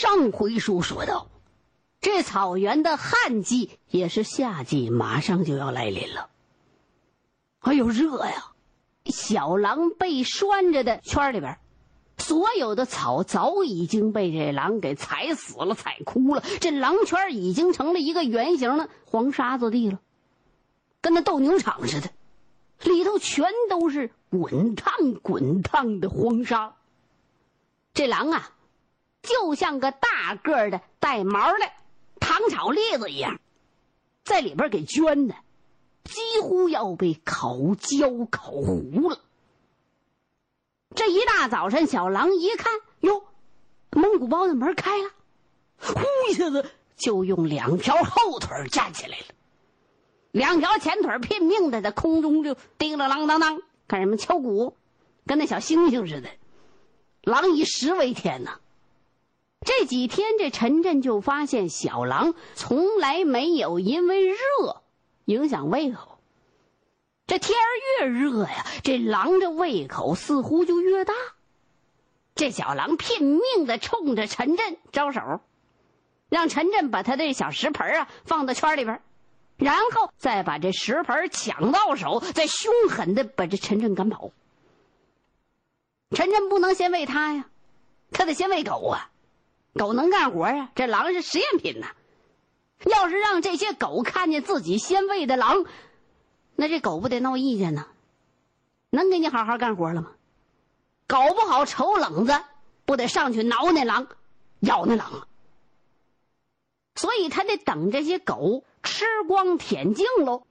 上回书说到，这草原的旱季也是夏季，马上就要来临了。哎呦，热呀！小狼被拴着的圈里边，所有的草早已经被这狼给踩死了、踩枯了。这狼圈已经成了一个圆形的黄沙子地了，跟那斗牛场似的，里头全都是滚烫滚烫的黄沙。这狼啊，就像个大个的带毛的糖炒栗子一样，在里边给圈的，几乎要被烤焦烤糊了。这一大早晨，小狼一看，哟，蒙古包的门开了，呼一下子就用两条后腿站起来了，两条前腿拼命的在空中就叮了啷当当，干什么敲鼓，跟那小星星似的。狼以食为天呐！这几天，这陈震就发现小狼从来没有因为热影响胃口。这天儿越热呀，这狼的胃口似乎就越大。这小狼拼命的冲着陈震招手，让陈震把他这小食盆啊放到圈里边，然后再把这食盆抢到手，再凶狠的把这陈震赶跑。陈震不能先喂他呀，他得先喂狗啊。狗能干活啊，这狼是实验品呐。要是让这些狗看见自己先喂的狼，那这狗不得闹意见呢？能给你好好干活了吗？搞不好瞅冷子不得上去挠那狼，咬那狼。所以他得等这些狗吃光舔净喽，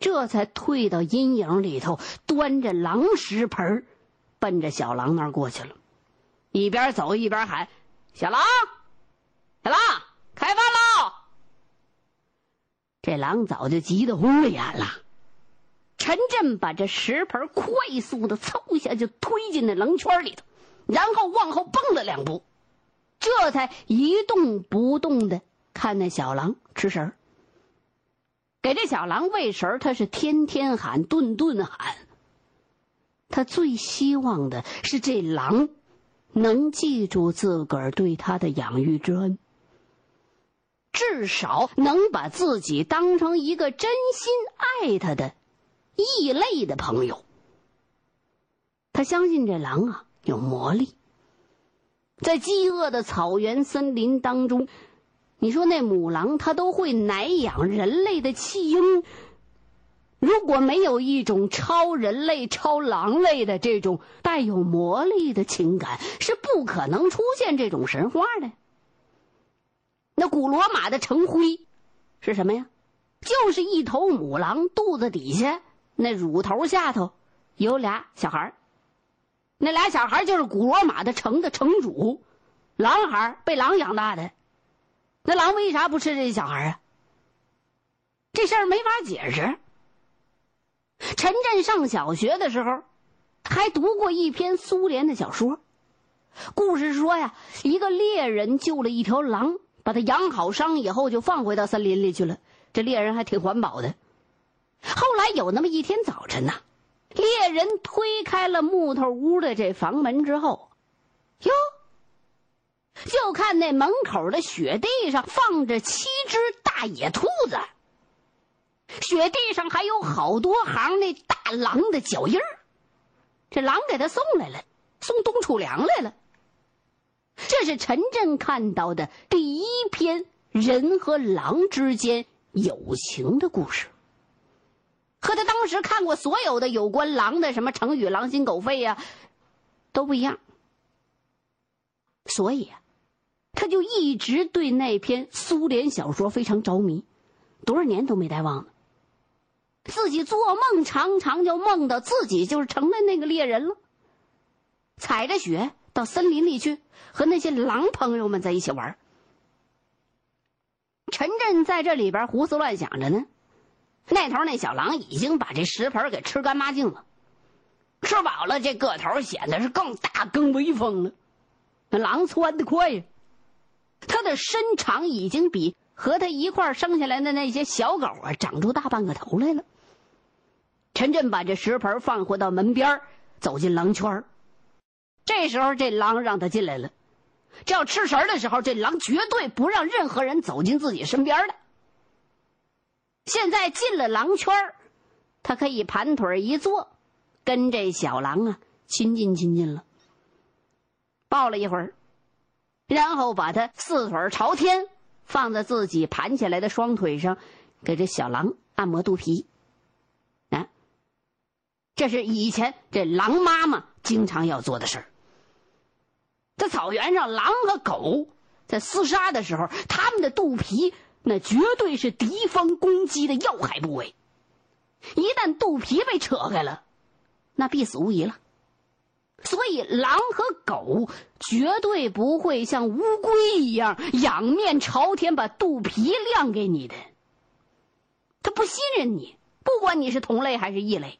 这才退到阴影里头，端着狼食盆奔着小狼那儿过去了，一边走一边喊：“小狼，小狼，开饭喽！”这狼早就急得红了眼了。陈震把这食盆快速的凑一下，就推进那狼圈里头，然后往后蹦了两步，这才一动不动的看那小狼吃食儿。给这小狼喂食儿，他是天天喊，顿顿喊。他最希望的是这狼能记住自个儿对他的养育之恩，至少能把自己当成一个真心爱他的异类的朋友。他相信这狼啊有魔力，在饥饿的草原森林当中，你说那母狼它都会奶养人类的弃婴。如果没有一种超人类、超狼类的这种带有魔力的情感，是不可能出现这种神话的。那古罗马的城徽是什么呀？就是一头母狼，肚子底下那乳头下头有俩小孩那俩小孩就是古罗马的城的城主，狼孩被狼养大的。那狼为啥不吃这小孩啊？这事儿没法解释。陈震上小学的时候，还读过一篇苏联的小说。故事说呀，一个猎人救了一条狼，把它养好伤以后，就放回到森林里去了。这猎人还挺环保的。后来有那么一天早晨呐，猎人推开了木头屋的这房门之后，哟，就看那门口的雪地上放着七只大野兔子。雪地上还有好多行那大狼的脚印儿，这狼给他送来了，送冬储粮来了。这是陈震看到的第一篇人和狼之间友情的故事，和他当时看过所有的有关狼的什么成语“狼心狗肺”呀，都不一样。所以啊，他就一直对那篇苏联小说非常着迷，多少年都没带忘了。自己做梦常常就梦到自己就是成了那个猎人了，踩着雪到森林里去和那些狼朋友们在一起玩。陈震在这里边胡思乱想着呢，那头那小狼已经把这食盆给吃干抹净了，吃饱了这个头显得是更大更威风了。那狼窜得快呀，它的身长已经比。和他一块生下来的那些小狗啊，长出大半个头来了。陈震把这食盆放回到门边走进狼圈这时候这狼让他进来了，这要吃食的时候，这狼绝对不让任何人走进自己身边的。现在进了狼圈他可以盘腿一坐，跟这小狼啊亲近亲近了。抱了一会儿，然后把它四腿朝天，放在自己盘起来的双腿上，给这小狼按摩肚皮。啊，这是以前这狼妈妈经常要做的事儿。在草原上，狼和狗在厮杀的时候，它们的肚皮那绝对是敌方攻击的要害部位。一旦肚皮被扯开了，那必死无疑了。所以，狼和狗绝对不会像乌龟一样仰面朝天把肚皮亮给你的。他不信任你，不管你是同类还是异类。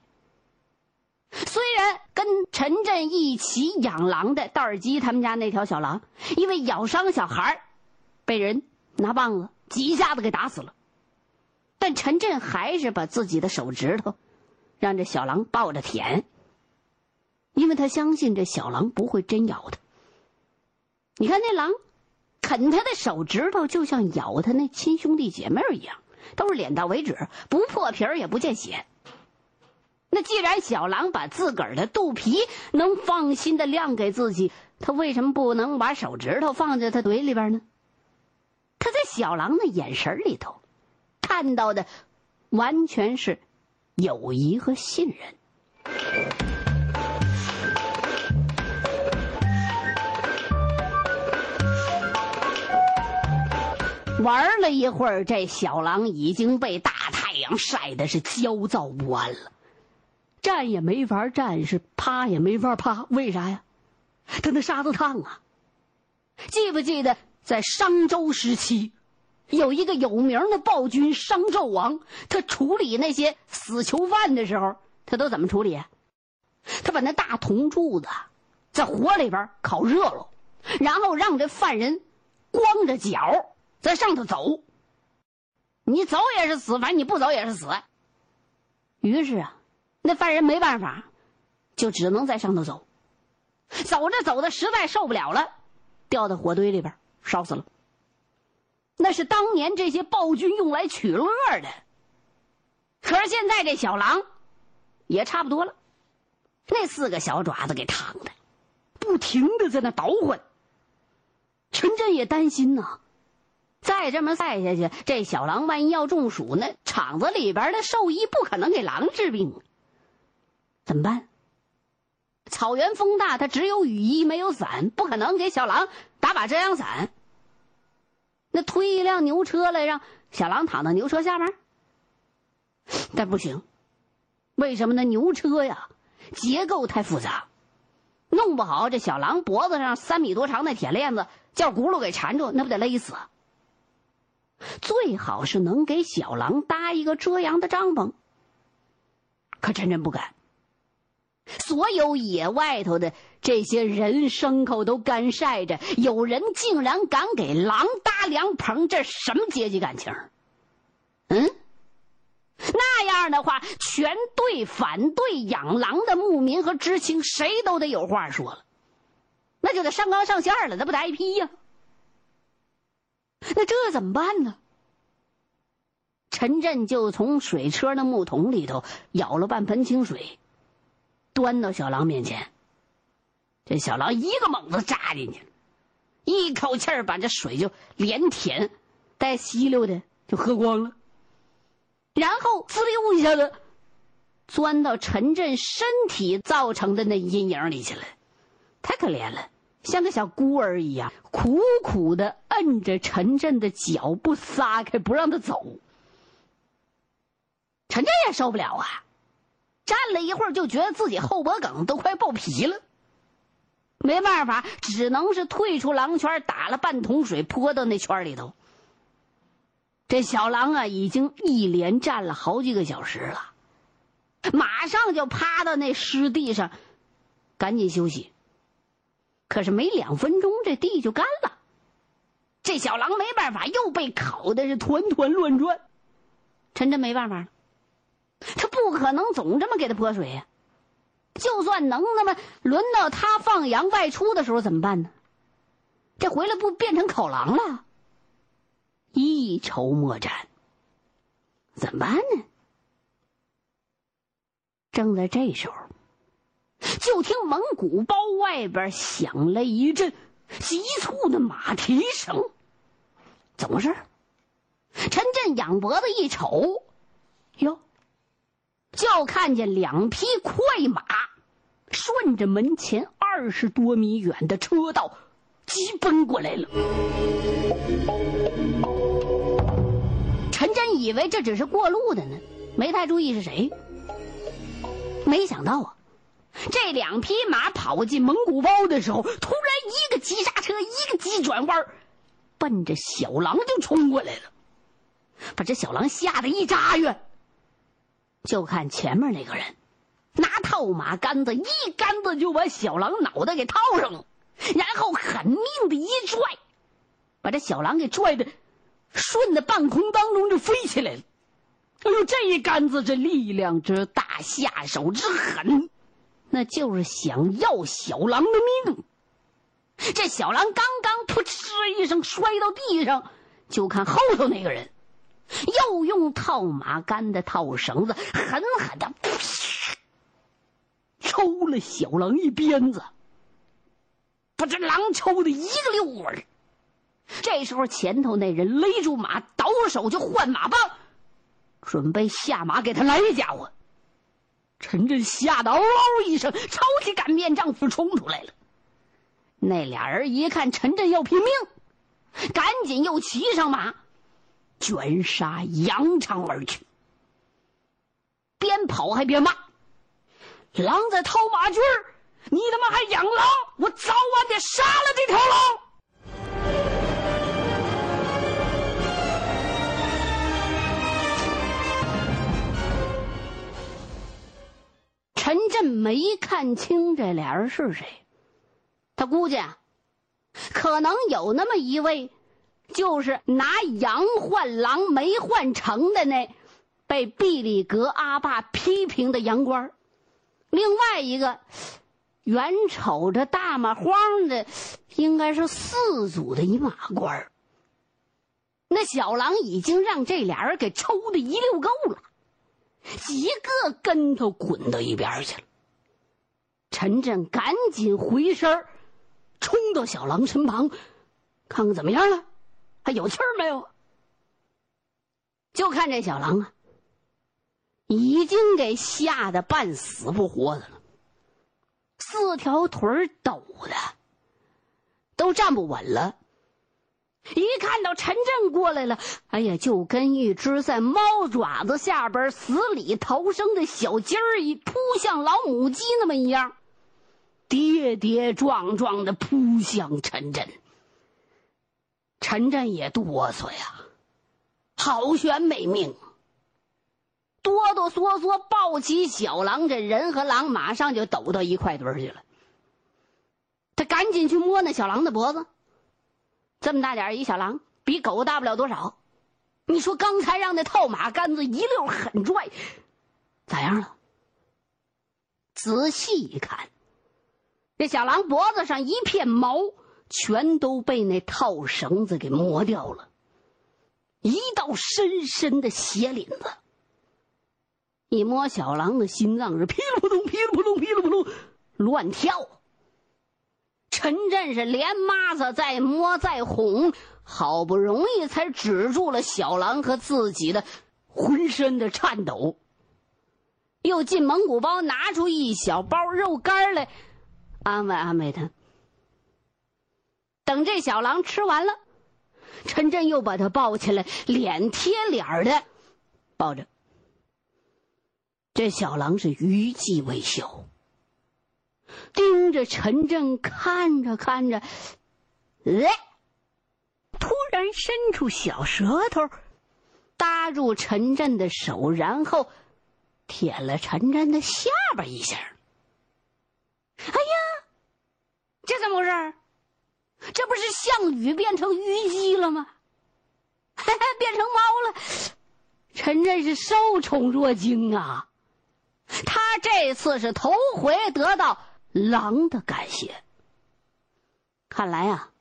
虽然跟陈震一起养狼的道尔基他们家那条小狼，因为咬伤小孩被人拿棒子几下子给打死了，但陈震还是把自己的手指头让这小狼抱着舔。因为他相信这小狼不会真咬他。你看那狼，啃他的手指头，就像咬他那亲兄弟姐妹一样，都是脸到为止，不破皮儿也不见血。那既然小狼把自个儿的肚皮能放心的亮给自己，他为什么不能把手指头放在他嘴里边呢？他在小狼的眼神里头看到的，完全是友谊和信任。玩了一会儿，这小狼已经被大太阳晒的是焦躁不安了，站也没法站，是趴也没法趴。为啥呀？他那沙子烫啊！记不记得在商周时期，有一个有名的暴君商纣王，他处理那些死囚犯的时候，他都怎么处理？他把那大铜柱子在火里边烤热了，然后让这犯人光着脚。在上头走，你走也是死，反正你不走也是死。于是啊，那犯人没办法，就只能在上头走。走着走着，实在受不了了，掉到火堆里边烧死了。那是当年这些暴君用来取乐的。可是现在这小狼，也差不多了，那四个小爪子给烫的，不停的在那捣混。陈真也担心呐。再这么晒下去，这小狼万一要中暑，那厂子里边的兽医不可能给狼治病，怎么办？草原风大，他只有雨衣没有伞，不可能给小狼打把遮阳伞。那推一辆牛车来，让小狼躺到牛车下面，但不行，为什么呢？牛车呀，结构太复杂，弄不好这小狼脖子上三米多长的铁链子叫轱辘给缠住，那不得勒死？最好是能给小狼搭一个遮阳的帐篷。可陈真不敢。所有野外头的这些人牲口都干晒着，有人竟然敢给狼搭凉棚，这什么阶级感情？嗯，那样的话，全队反对养狼的牧民和知青，谁都得有话说了，那就得上纲上线了，那不得挨批呀？那这怎么办呢？陈震就从水车那木桶里头舀了半盆清水，端到小狼面前。这小狼一个猛子扎进去，一口气儿把这水就连舔带吸溜的就喝光了，然后滋溜一下子钻到陈震身体造成的那阴影里去了，太可怜了。像个小孤儿一样，苦苦的摁着陈震的脚不撒开，不让他走。陈震也受不了啊，站了一会儿，就觉得自己后脖梗都快爆皮了。没办法，只能是退出狼圈，打了半桶水泼到那圈里头。这小狼啊，已经一连站了好几个小时了，马上就趴到那湿地上，赶紧休息。可是没两分钟，这地就干了。这小狼没办法，又被烤的是团团乱转。陈真没办法了，他不可能总这么给他泼水呀。就算能那么轮到他放羊外出的时候怎么办呢？这回来不变成口狼了？一筹莫展，怎么办呢？正在这时候，就听蒙古包外边响了一阵急促的马蹄声。怎么回事？陈震仰脖子一瞅，哟，就看见两匹快马顺着门前二十多米远的车道急奔过来了。陈真以为这只是过路的呢，没太注意是谁。没想到啊，这两匹马跑进蒙古包的时候，突然一个急刹车，一个急转弯，奔着小狼就冲过来了，把这小狼吓得一扎远。就看前面那个人，拿套马杆子一杆子就把小狼脑袋给套上了，然后狠命的一拽，把这小狼给拽的。顺着半空当中就飞起来了，哎呦，这一杆子这力量之大，下手之狠，那就是想要小狼的命。这小狼刚刚扑哧一声摔到地上，就看后头那个人又用套马杆的套绳子狠狠的抽了小狼一鞭子，把这狼抽的一个溜滚这时候，前头那人勒住马，倒手就换马棒，准备下马给他来一家伙。陈震吓得嗷嗷一声，抄起擀面杖就冲出来了。那俩人一看陈震要拼命，赶紧又骑上马，卷杀扬长而去。边跑还边骂：“狼在套马驹你他妈还养狼？我早晚得杀了这条狼！”陈震没看清这俩人是谁，他估计啊，可能有那么一位，就是拿羊换狼没换成的那被毕里格阿爸批评的羊倌另外一个，远瞅着大马荒的，应该是四组的一马官那小狼已经让这俩人给抽的一溜够了。几个跟头滚到一边去了。陈震赶紧回身冲到小狼身旁，看看怎么样了，还有气儿没有？就看这小狼啊，已经给吓得半死不活的了，四条腿抖的都站不稳了。一看到陈震过来了，哎呀，就跟一只在猫爪子下边死里逃生的小鸡儿一扑向老母鸡那么一样，跌跌撞撞的扑向陈震。陈震也哆嗦呀，好悬没命，哆哆嗦嗦抱起小狼，这人和狼马上就抖到一块堆儿去了。他赶紧去摸那小狼的脖子。这么大点一小狼，比狗大不了多少。你说刚才让那套马杆子一溜狠拽，咋样了？仔细一看，这小狼脖子上一片毛全都被那套绳子给磨掉了，一道深深的血领子。一摸小狼的心脏是噼里扑通、噼里扑通、噼里扑通乱跳。陈震是连抹子再摸再哄，好不容易才止住了小狼和自己的浑身的颤抖。又进蒙古包拿出一小包肉干来，安慰安慰他。等这小狼吃完了，陈震又把他抱起来，脸贴脸的抱着。这小狼是余悸未消。盯着陈震看着看着，哎，突然伸出小舌头，搭住陈震的手，然后舔了陈震的下巴一下。哎呀，这怎么回事？这不是项羽变成虞姬了吗？变成猫了。陈震是受宠若惊啊！他这次是头回得到。狼的感谢，看来啊，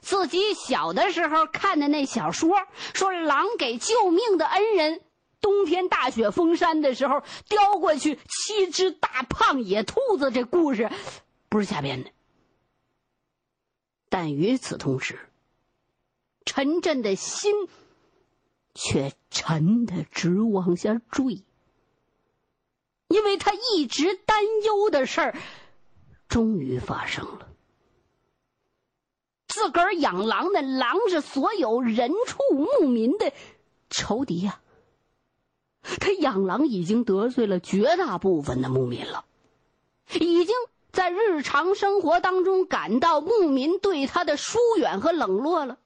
自己小的时候看的那小说，说狼给救命的恩人，冬天大雪封山的时候叼过去七只大胖野兔子，这故事不是瞎编的。但与此同时，陈震的心却沉的直往下坠，因为他一直担忧的事儿，终于发生了。自个儿养狼的狼是所有人畜牧民的仇敌呀。他养狼已经得罪了绝大部分的牧民了，已经在日常生活当中感到牧民对他的疏远和冷落了。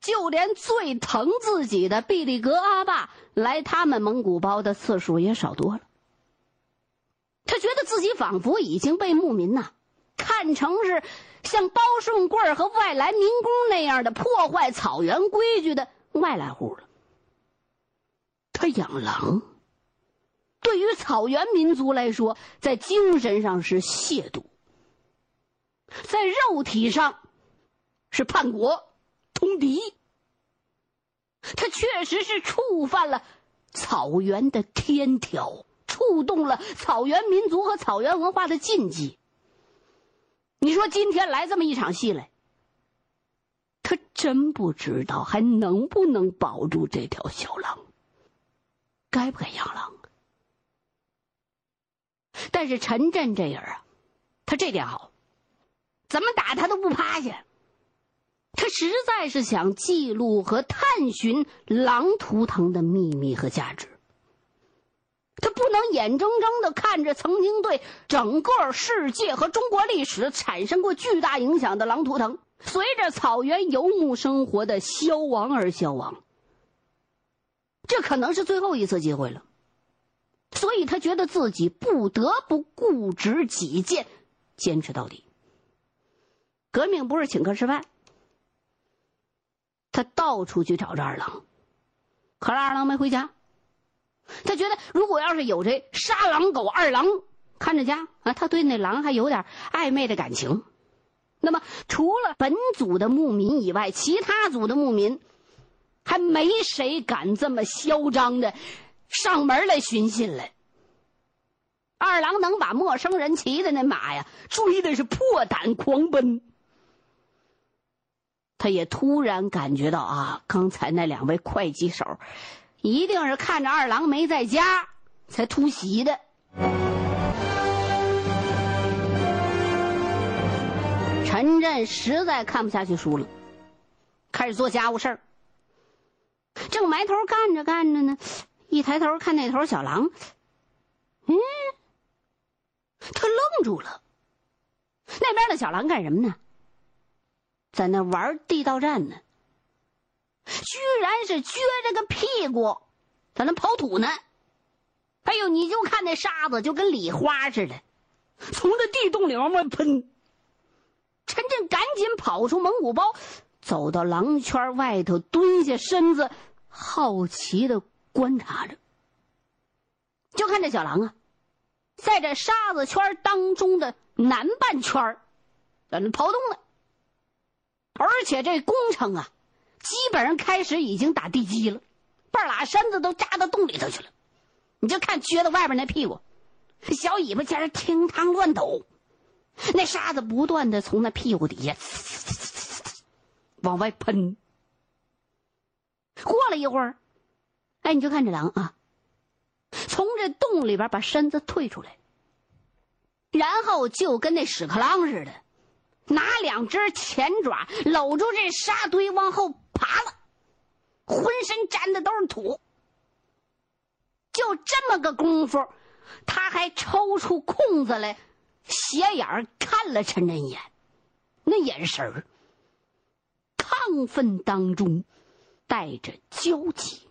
就连最疼自己的毕力格阿爸来他们蒙古包的次数也少多了。他觉得自己仿佛已经被牧民呐看成是像包顺贵和外来民工那样的破坏草原规矩的外来户了。他养狼，对于草原民族来说，在精神上是亵渎，在肉体上是叛国。通敌，他确实是触犯了草原的天条，触动了草原民族和草原文化的禁忌。你说今天来这么一场戏来，他真不知道还能不能保住这条小狼，该不该养狼？但是陈震这人啊，他这点好，怎么打他都不趴下。他实在是想记录和探寻狼图腾的秘密和价值。他不能眼睁睁的看着曾经对整个世界和中国历史产生过巨大影响的狼图腾，随着草原游牧生活的消亡而消亡。这可能是最后一次机会了，所以他觉得自己不得不固执己见，坚持到底。革命不是请客吃饭。他到处去找这二郎，可是二郎没回家。他觉得，如果要是有这杀狼狗二郎看着家啊，他对那狼还有点暧昧的感情。那么，除了本组的牧民以外，其他组的牧民还没谁敢这么嚣张的上门来寻衅来。二郎能把陌生人骑的那马呀追的是破胆狂奔。他也突然感觉到啊，刚才那两位刽子手，一定是看着二郎没在家才突袭的。陈震实在看不下去书了，开始做家务事儿。正埋头干着干着呢，一抬头看那头小狼，嗯，他愣住了。那边的小狼干什么呢？在那玩地道战呢，居然是撅着个屁股在那刨土呢。哎呦，你就看那沙子就跟礼花似的，从这地洞里往外喷。陈震赶紧跑出蒙古包，走到狼圈外头蹲下身子，好奇的观察着。就看这小狼啊，在这沙子圈当中的南半圈在那刨洞呢。而且这工程啊，基本上开始已经打地基了，半拉身子都扎到洞里头去了。你就看撅到外边那屁股，小尾巴尖儿听汤乱抖，那沙子不断的从那屁股底下往外喷。过了一会儿，哎，你就看这狼啊，从这洞里边把身子退出来，然后就跟那屎壳郎似的。拿两只前爪搂住这沙堆往后爬了，浑身沾的都是土。就这么个功夫，他还抽出空子来，斜眼看了陈真一眼，那眼神亢奋当中带着焦急。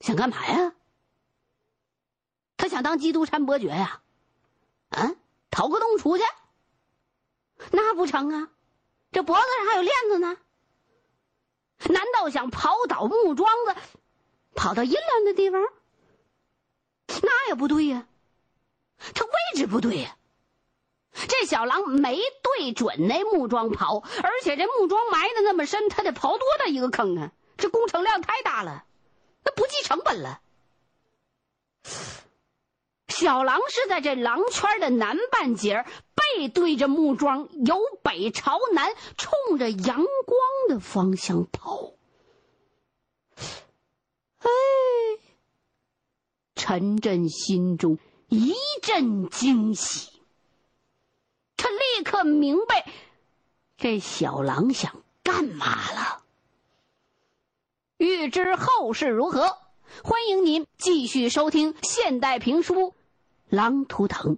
想干嘛呀？他想当基督山伯爵呀？啊，逃个洞出去？那不成啊！这脖子上还有链子呢。难道想跑倒木桩子，跑到阴凉的地方？那也不对呀，他位置不对呀。这小狼没对准那木桩跑，而且这木桩埋的那么深，它得刨多大一个坑啊！这工程量太大了，那不计成本了。小狼是在这狼圈的南半截背对着木桩，由北朝南，冲着阳光的方向跑。哎，陈震心中一阵惊喜。他立刻明白，这小狼想干嘛了。欲知后事如何，欢迎您继续收听现代评书《狼图腾》。